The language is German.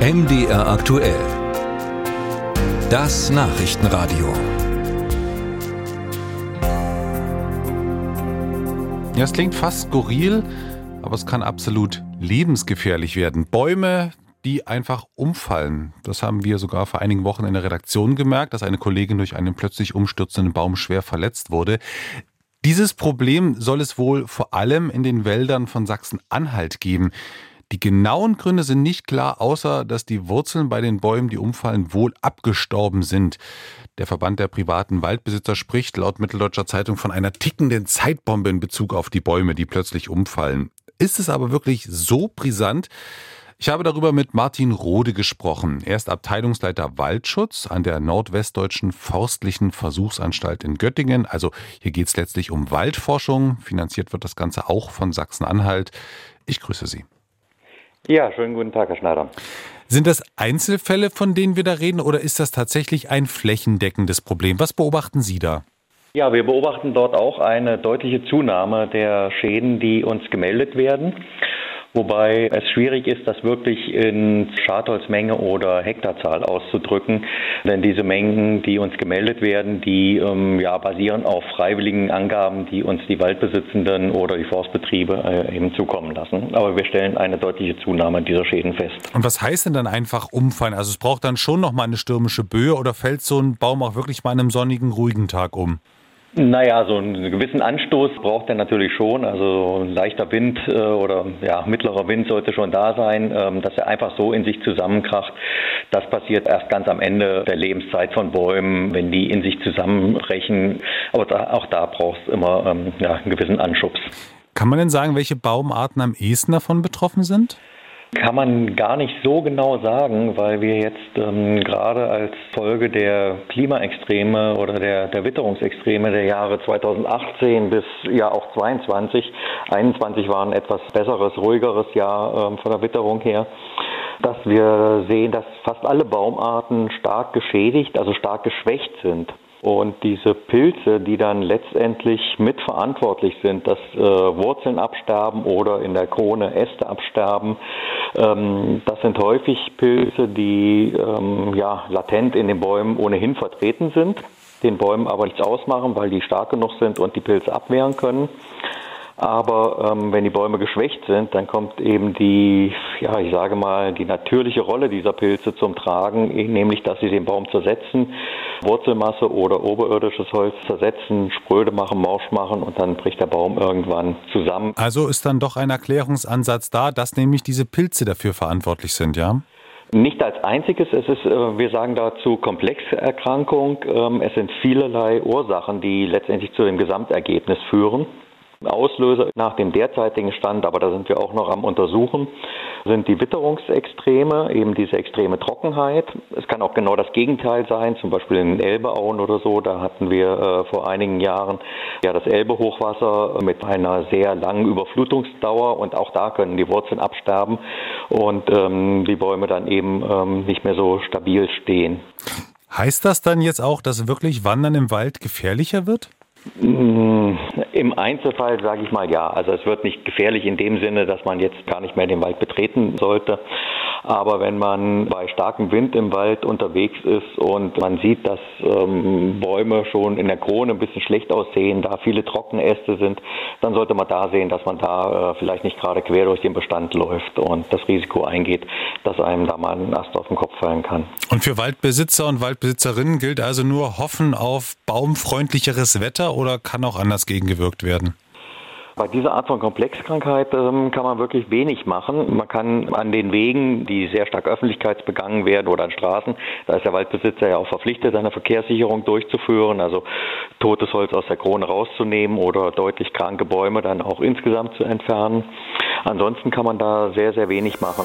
MDR aktuell. Das Nachrichtenradio. Ja, es klingt fast skurril, aber es kann absolut lebensgefährlich werden. Bäume, die einfach umfallen. Das haben wir sogar vor einigen Wochen in der Redaktion gemerkt, dass eine Kollegin durch einen plötzlich umstürzenden Baum schwer verletzt wurde. Dieses Problem soll es wohl vor allem in den Wäldern von Sachsen-Anhalt geben. Die genauen Gründe sind nicht klar, außer dass die Wurzeln bei den Bäumen, die umfallen, wohl abgestorben sind. Der Verband der privaten Waldbesitzer spricht laut Mitteldeutscher Zeitung von einer tickenden Zeitbombe in Bezug auf die Bäume, die plötzlich umfallen. Ist es aber wirklich so brisant? Ich habe darüber mit Martin Rode gesprochen. Er ist Abteilungsleiter Waldschutz an der Nordwestdeutschen Forstlichen Versuchsanstalt in Göttingen. Also hier geht es letztlich um Waldforschung. Finanziert wird das Ganze auch von Sachsen-Anhalt. Ich grüße Sie. Ja, schönen guten Tag, Herr Schneider. Sind das Einzelfälle, von denen wir da reden, oder ist das tatsächlich ein flächendeckendes Problem? Was beobachten Sie da? Ja, wir beobachten dort auch eine deutliche Zunahme der Schäden, die uns gemeldet werden. Wobei es schwierig ist, das wirklich in Schadholzmenge oder Hektarzahl auszudrücken. Denn diese Mengen, die uns gemeldet werden, die ähm, ja, basieren auf freiwilligen Angaben, die uns die Waldbesitzenden oder die Forstbetriebe äh, eben zukommen lassen. Aber wir stellen eine deutliche Zunahme dieser Schäden fest. Und was heißt denn dann einfach umfallen? Also es braucht dann schon noch mal eine stürmische Böe oder fällt so ein Baum auch wirklich mal an einem sonnigen, ruhigen Tag um? Naja, so einen gewissen Anstoß braucht er natürlich schon. Also ein leichter Wind äh, oder ja, mittlerer Wind sollte schon da sein, ähm, dass er einfach so in sich zusammenkracht. Das passiert erst ganz am Ende der Lebenszeit von Bäumen, wenn die in sich zusammenbrechen. Aber auch da braucht es immer ähm, ja, einen gewissen Anschubs. Kann man denn sagen, welche Baumarten am ehesten davon betroffen sind? Kann man gar nicht so genau sagen, weil wir jetzt ähm, gerade als Folge der Klimaextreme oder der, der Witterungsextreme der Jahre 2018 bis ja auch 22, 21 war ein etwas besseres, ruhigeres Jahr ähm, von der Witterung her, dass wir sehen, dass fast alle Baumarten stark geschädigt, also stark geschwächt sind. Und diese Pilze, die dann letztendlich mitverantwortlich sind, dass äh, Wurzeln absterben oder in der Krone Äste absterben, ähm, das sind häufig Pilze, die ähm, ja, latent in den Bäumen ohnehin vertreten sind, den Bäumen aber nichts ausmachen, weil die stark genug sind und die Pilze abwehren können. Aber ähm, wenn die Bäume geschwächt sind, dann kommt eben die, ja, ich sage mal, die natürliche Rolle dieser Pilze zum Tragen, nämlich, dass sie den Baum zersetzen, Wurzelmasse oder oberirdisches Holz zersetzen, spröde machen, morsch machen und dann bricht der Baum irgendwann zusammen. Also ist dann doch ein Erklärungsansatz da, dass nämlich diese Pilze dafür verantwortlich sind, ja? Nicht als einziges, es ist, äh, wir sagen dazu Komplexerkrankung. Ähm, es sind vielerlei Ursachen, die letztendlich zu dem Gesamtergebnis führen. Auslöser nach dem derzeitigen Stand, aber da sind wir auch noch am Untersuchen, sind die Witterungsextreme, eben diese extreme Trockenheit. Es kann auch genau das Gegenteil sein, zum Beispiel in Elbeauen oder so. Da hatten wir äh, vor einigen Jahren ja das Elbehochwasser mit einer sehr langen Überflutungsdauer und auch da können die Wurzeln absterben und ähm, die Bäume dann eben ähm, nicht mehr so stabil stehen. Heißt das dann jetzt auch, dass wirklich Wandern im Wald gefährlicher wird? Mm, Im Einzelfall sage ich mal ja. Also es wird nicht gefährlich in dem Sinne, dass man jetzt gar nicht mehr den Wald betreten sollte. Aber wenn man bei starkem Wind im Wald unterwegs ist und man sieht, dass ähm, Bäume schon in der Krone ein bisschen schlecht aussehen, da viele trockene Äste sind, dann sollte man da sehen, dass man da äh, vielleicht nicht gerade quer durch den Bestand läuft und das Risiko eingeht, dass einem da mal ein Ast auf den Kopf fallen kann. Und für Waldbesitzer und Waldbesitzerinnen gilt also nur hoffen auf baumfreundlicheres Wetter oder kann auch anders gegengewirkt werden? Bei dieser Art von Komplexkrankheit ähm, kann man wirklich wenig machen. Man kann an den Wegen, die sehr stark öffentlichkeitsbegangen werden oder an Straßen, da ist der Waldbesitzer ja auch verpflichtet, seine Verkehrssicherung durchzuführen, also totes Holz aus der Krone rauszunehmen oder deutlich kranke Bäume dann auch insgesamt zu entfernen. Ansonsten kann man da sehr, sehr wenig machen.